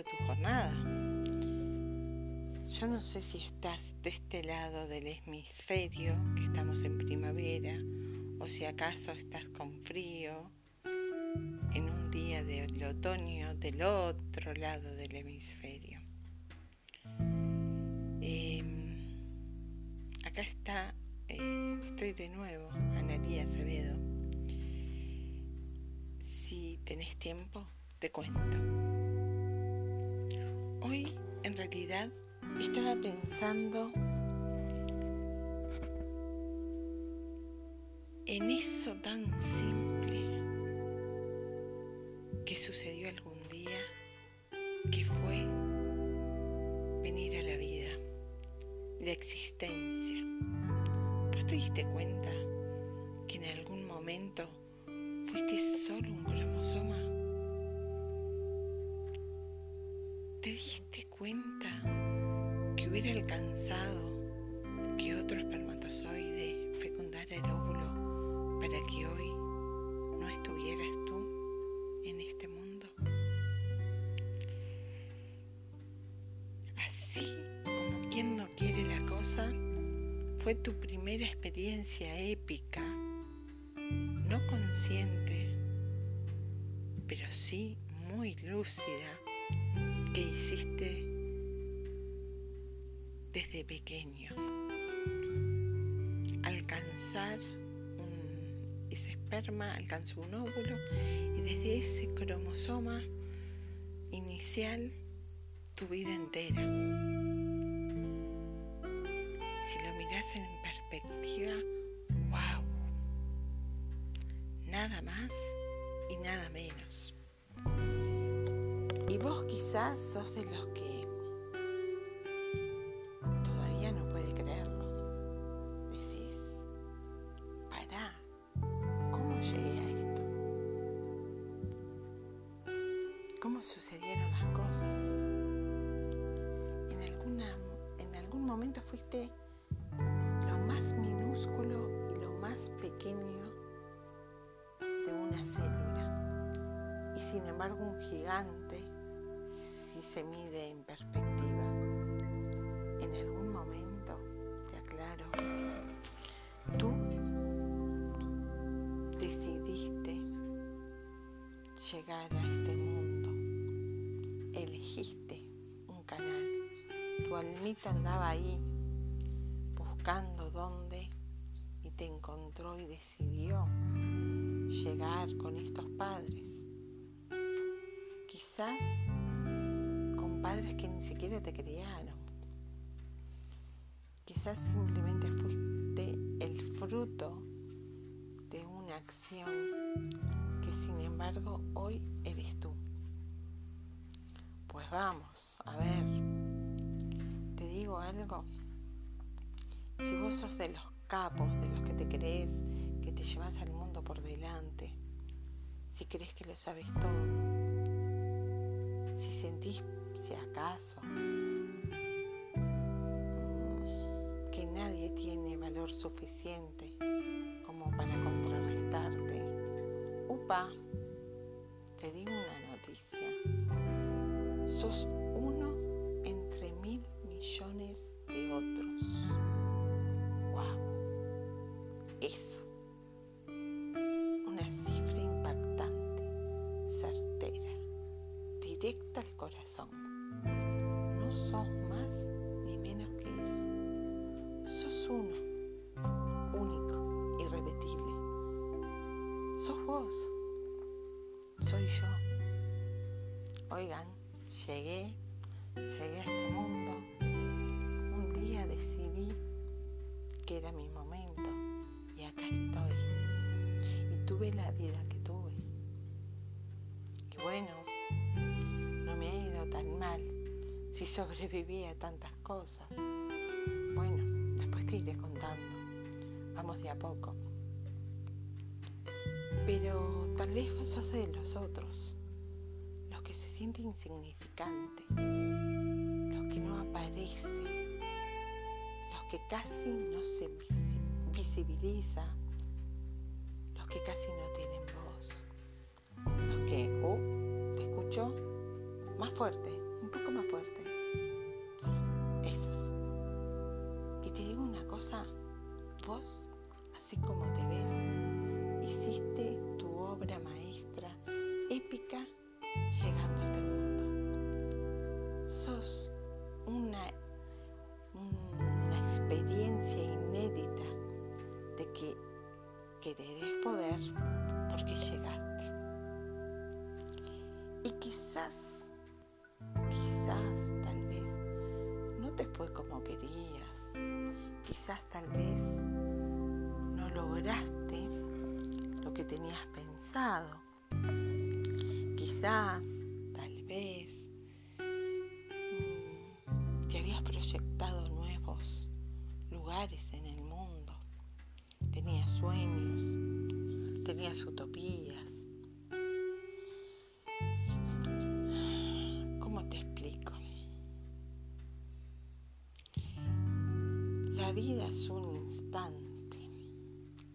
tu jornada. Yo no sé si estás de este lado del hemisferio, que estamos en primavera, o si acaso estás con frío en un día del otoño del otro lado del hemisferio. Em, acá está, eh, estoy de nuevo, Analía Acevedo. Si tenés tiempo, te cuento. Hoy, en realidad, estaba pensando en eso tan simple que sucedió algún día, que fue venir a la vida, la existencia. ¿Vos te diste cuenta que en algún momento fuiste solo un cuenta que hubiera alcanzado que otro espermatozoide fecundara el óvulo para que hoy no estuvieras tú en este mundo? Así como quien no quiere la cosa, fue tu primera experiencia épica, no consciente, pero sí muy lúcida que hiciste desde pequeño. Alcanzar ese esperma, alcanzó un óvulo y desde ese cromosoma inicial tu vida entera. Si lo miras en perspectiva, wow, nada más y nada menos. Y vos quizás sos de los que sucedieron las cosas? En, alguna, en algún momento fuiste lo más minúsculo y lo más pequeño de una célula. Y sin embargo un gigante si se mide en perspectiva. En algún momento, te aclaro, tú decidiste llegar a. Elegiste un canal. Tu almita andaba ahí buscando dónde y te encontró y decidió llegar con estos padres. Quizás padres que ni siquiera te criaron. Quizás simplemente fuiste el fruto de una acción que sin embargo hoy eres tú. Pues vamos, a ver, te digo algo. Si vos sos de los capos, de los que te crees, que te llevas al mundo por delante, si crees que lo sabes todo, si sentís si acaso que nadie tiene valor suficiente como para contrarrestarte. Upa, te digo una. Sos uno entre mil millones de otros. ¡Wow! Eso. Una cifra impactante, certera, directa al corazón sos más ni menos que eso. Sos uno, único, irrepetible. Sos vos, soy yo. Oigan, llegué, llegué a este mundo. Un día decidí que era mi momento y acá estoy. Y tuve la vida que tuve. Que bueno, no me ha ido tan mal si sobreviví a tantas cosas. Bueno, después te iré contando. Vamos de a poco. Pero tal vez vos sos de los otros, sienten insignificantes, los que no aparecen, los que casi no se visibiliza, los que casi no tienen voz, los que, oh, te escucho, más fuerte, un poco más fuerte. Sí, esos. Y te digo una cosa, vos, Quizás, tal vez, no lograste lo que tenías pensado. Quizás, tal vez, mm, te habías proyectado nuevos lugares en el mundo. Tenías sueños, tenías utopías es un instante,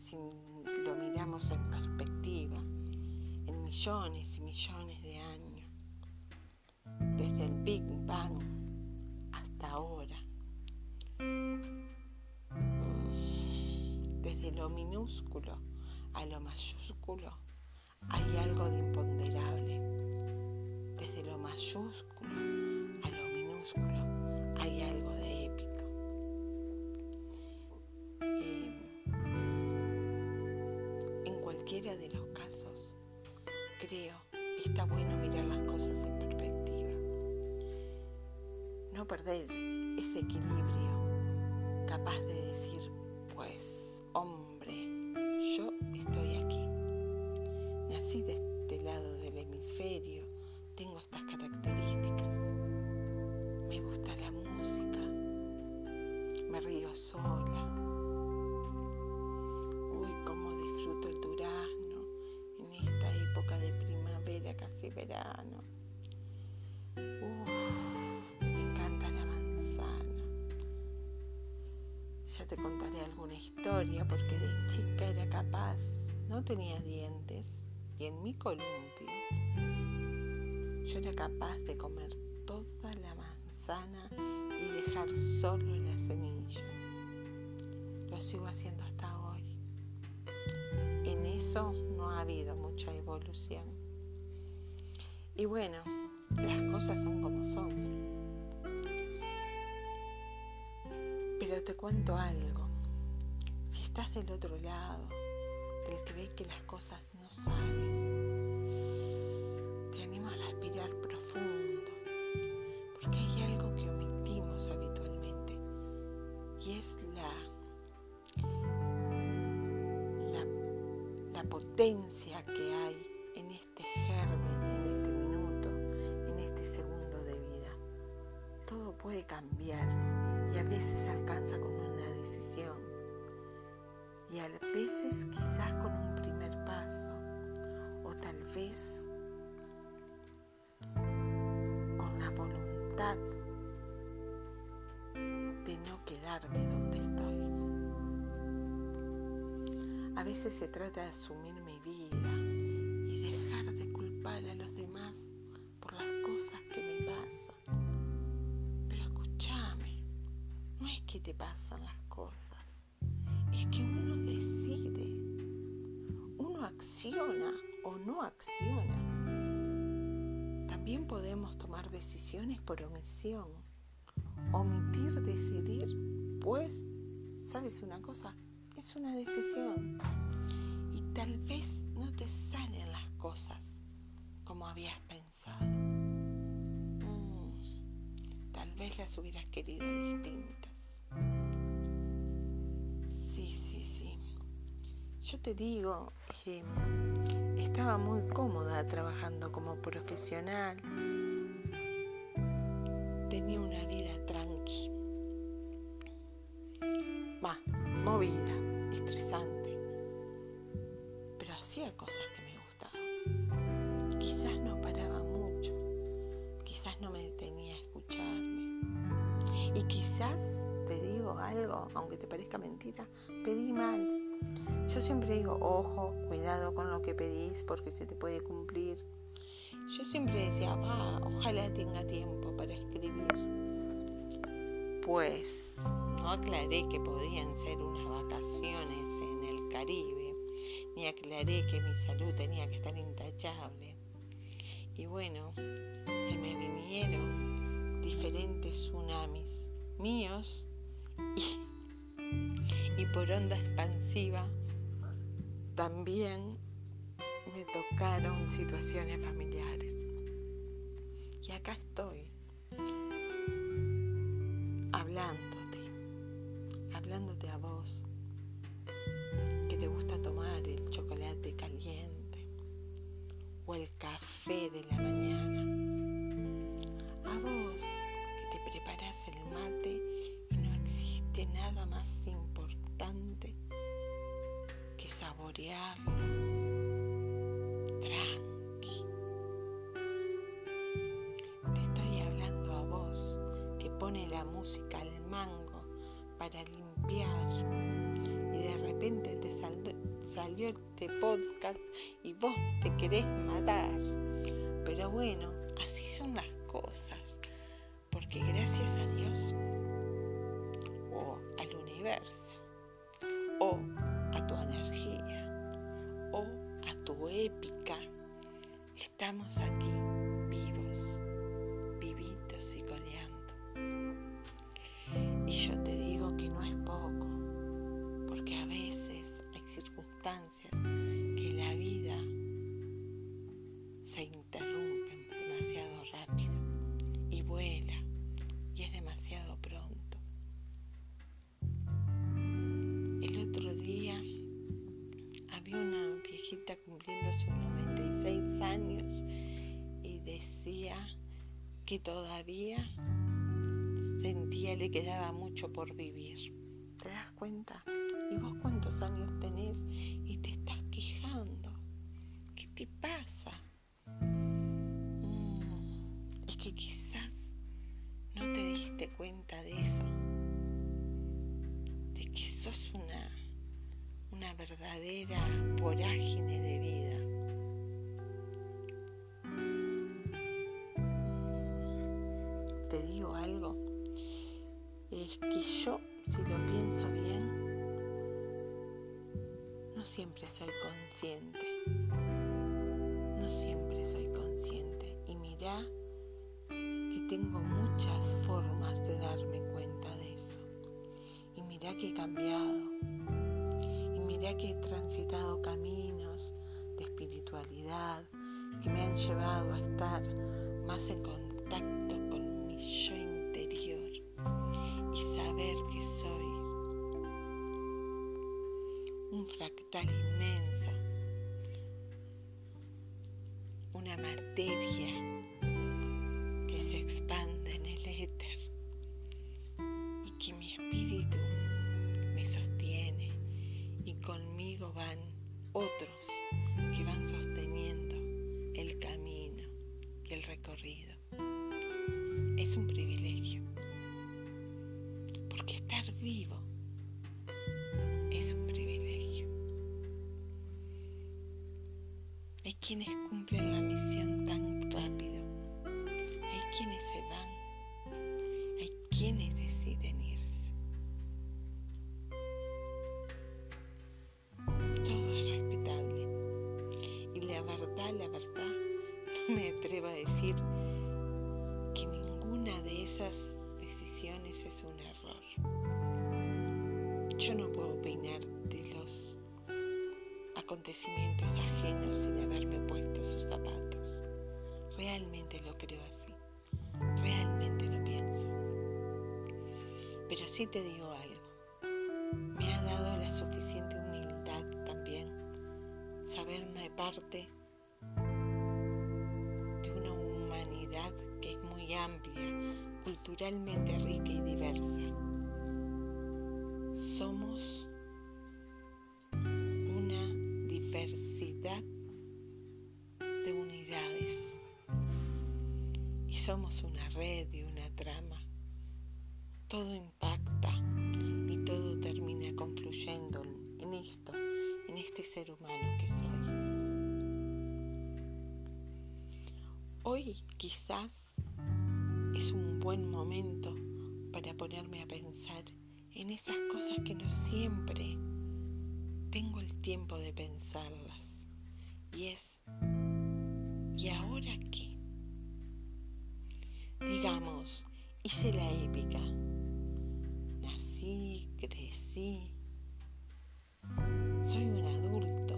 si lo miramos en perspectiva, en millones y millones de años, desde el Big Bang hasta ahora, desde lo minúsculo a lo mayúsculo, hay algo de imponderable. Desde lo mayúsculo a lo minúsculo hay algo de épico. de los casos, creo, está bueno mirar las cosas en perspectiva. No perder ese equilibrio, capaz de decir, pues, hombre, yo estoy aquí. Nací de te contaré alguna historia porque de chica era capaz, no tenía dientes y en mi columpio yo era capaz de comer toda la manzana y dejar solo las semillas. Lo sigo haciendo hasta hoy. En eso no ha habido mucha evolución. Y bueno, las cosas son como son. Pero te cuento algo. Si estás del otro lado, del que ve que las cosas no salen, te animo a respirar profundo, porque hay algo que omitimos habitualmente y es la, la, la potencia que hay en este germen puede cambiar y a veces alcanza con una decisión y a veces quizás con un primer paso o tal vez con la voluntad de no quedarme donde estoy. A veces se trata de asumir mi vida que te pasan las cosas, es que uno decide, uno acciona o no acciona. También podemos tomar decisiones por omisión. Omitir, decidir, pues, ¿sabes una cosa? Es una decisión. Y tal vez no te salen las cosas como habías pensado. Mm, tal vez las hubieras querido distintas. Sí, sí. Yo te digo, eh, estaba muy cómoda trabajando como profesional. Tenía una vida tranqui. Va, movida, estresante. Pero hacía cosas que me gustaban. Quizás no paraba mucho. Quizás no me detenía a escucharme. Y quizás algo, aunque te parezca mentira, siempre digo, ojo, cuidado con lo que pedís porque se te puede cumplir. Yo siempre decía, va, ojalá tenga tiempo para escribir. Pues no aclaré que podían ser unas vacaciones en el Caribe, ni aclaré que mi salud tenía que estar intachable. Y bueno, se me vinieron diferentes tsunamis míos y, y por onda expansiva también me tocaron situaciones familiares. Y acá estoy, hablándote, hablándote a vos, que te gusta tomar el chocolate caliente o el café de la mañana. A vos que te preparas el mate y no existe nada más que saborearlo la música al mango para limpiar. Y de repente te salió este podcast y vos te querés matar. Pero bueno, así son las cosas, porque gracias a Dios o al universo o épica, estamos aquí que todavía sentía le quedaba mucho por vivir. ¿Te das cuenta? ¿Y vos cuántos años tenés y te estás quejando? ¿Qué te pasa? Mm, es que quizás no te diste cuenta de eso, de que sos una, una verdadera vorágine de vida. Te digo algo, es que yo, si lo pienso bien, no siempre soy consciente. No siempre soy consciente. Y mira que tengo muchas formas de darme cuenta de eso. Y mira que he cambiado. Y mira que he transitado caminos de espiritualidad que me han llevado a estar más en contacto un fractal quienes cumplen la misión tan rápido, hay quienes se van, hay quienes deciden irse. Todo es respetable y la verdad, la verdad, no me atrevo a decir que ninguna de esas decisiones es un error. Acontecimientos ajenos sin haberme puesto sus zapatos. Realmente lo creo así. Realmente lo pienso. Pero sí te digo algo. Me ha dado la suficiente humildad también saberme parte de una humanidad que es muy amplia, culturalmente rica y diversa. Somos Una red y una trama. Todo impacta y todo termina confluyendo en esto, en este ser humano que soy. Hoy quizás es un buen momento para ponerme a pensar en esas cosas que no siempre tengo el tiempo de pensarlas. Y es, ¿y ahora qué? Digamos, hice la épica. Nací, crecí. Soy un adulto.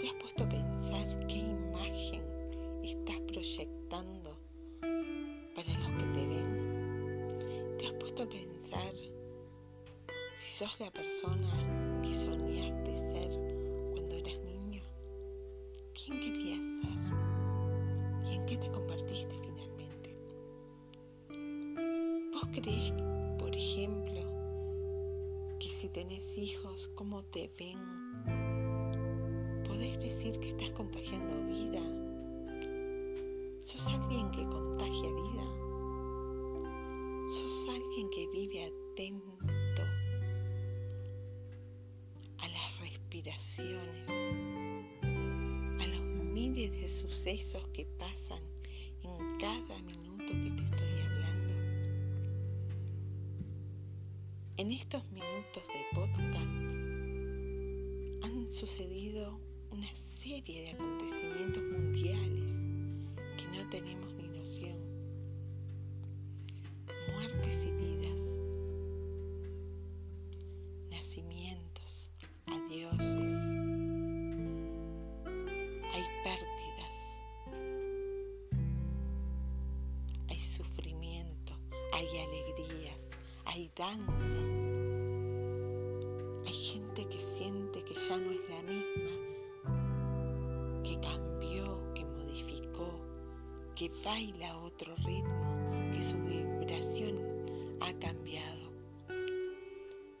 ¿Te has puesto a pensar qué imagen estás proyectando para los que te ven? ¿Te has puesto a pensar si sos la persona crees, por ejemplo, que si tenés hijos, cómo te ven? ¿Podés decir que estás contagiando vida? ¿Sos alguien que contagia vida? ¿Sos alguien que vive atento a las respiraciones, a los miles de sucesos que pasan en cada minuto En estos minutos de podcast han sucedido una serie de acontecimientos mundiales que no tenemos ni noción. Muertes y vidas, nacimientos, adioses. Hay pérdidas, hay sufrimiento, hay alegrías, hay danza. Ya no es la misma, que cambió, que modificó, que baila otro ritmo, que su vibración ha cambiado.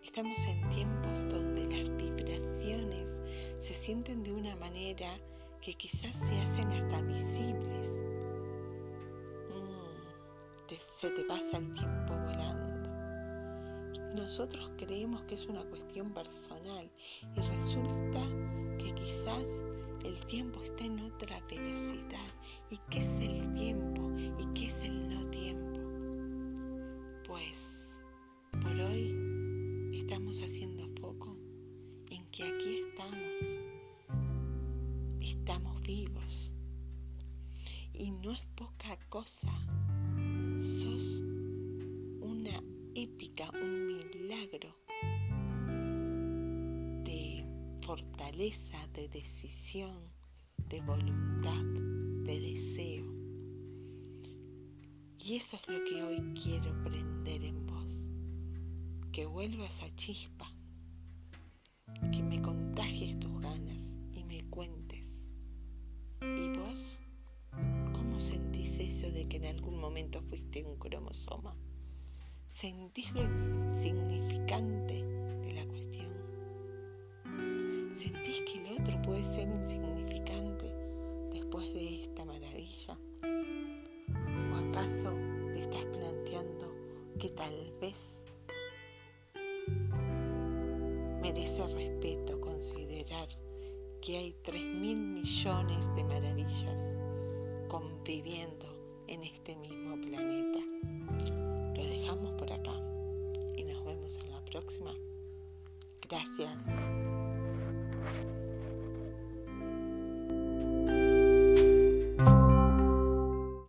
Estamos en tiempos donde las vibraciones se sienten de una manera que quizás se hacen hasta visibles. Mm, se te pasa el tiempo. Nosotros creemos que es una cuestión personal y resulta que quizás el tiempo está en otra velocidad. ¿Y qué es el tiempo? ¿Y qué es el no tiempo? Pues por hoy estamos haciendo foco en que aquí estamos. Estamos vivos. Y no es poca cosa. Sos una épica, un de fortaleza, de decisión, de voluntad, de deseo. Y eso es lo que hoy quiero prender en vos. Que vuelva esa chispa, que me contagies tus ganas y me cuentes. ¿Y vos? ¿Cómo sentís eso de que en algún momento fuiste un cromosoma? ¿Sentís lo insignificante de la cuestión? ¿Sentís que el otro puede ser insignificante después de esta maravilla? ¿O acaso te estás planteando que tal vez merece respeto considerar que hay 3 mil millones de maravillas conviviendo en este mismo Gracias.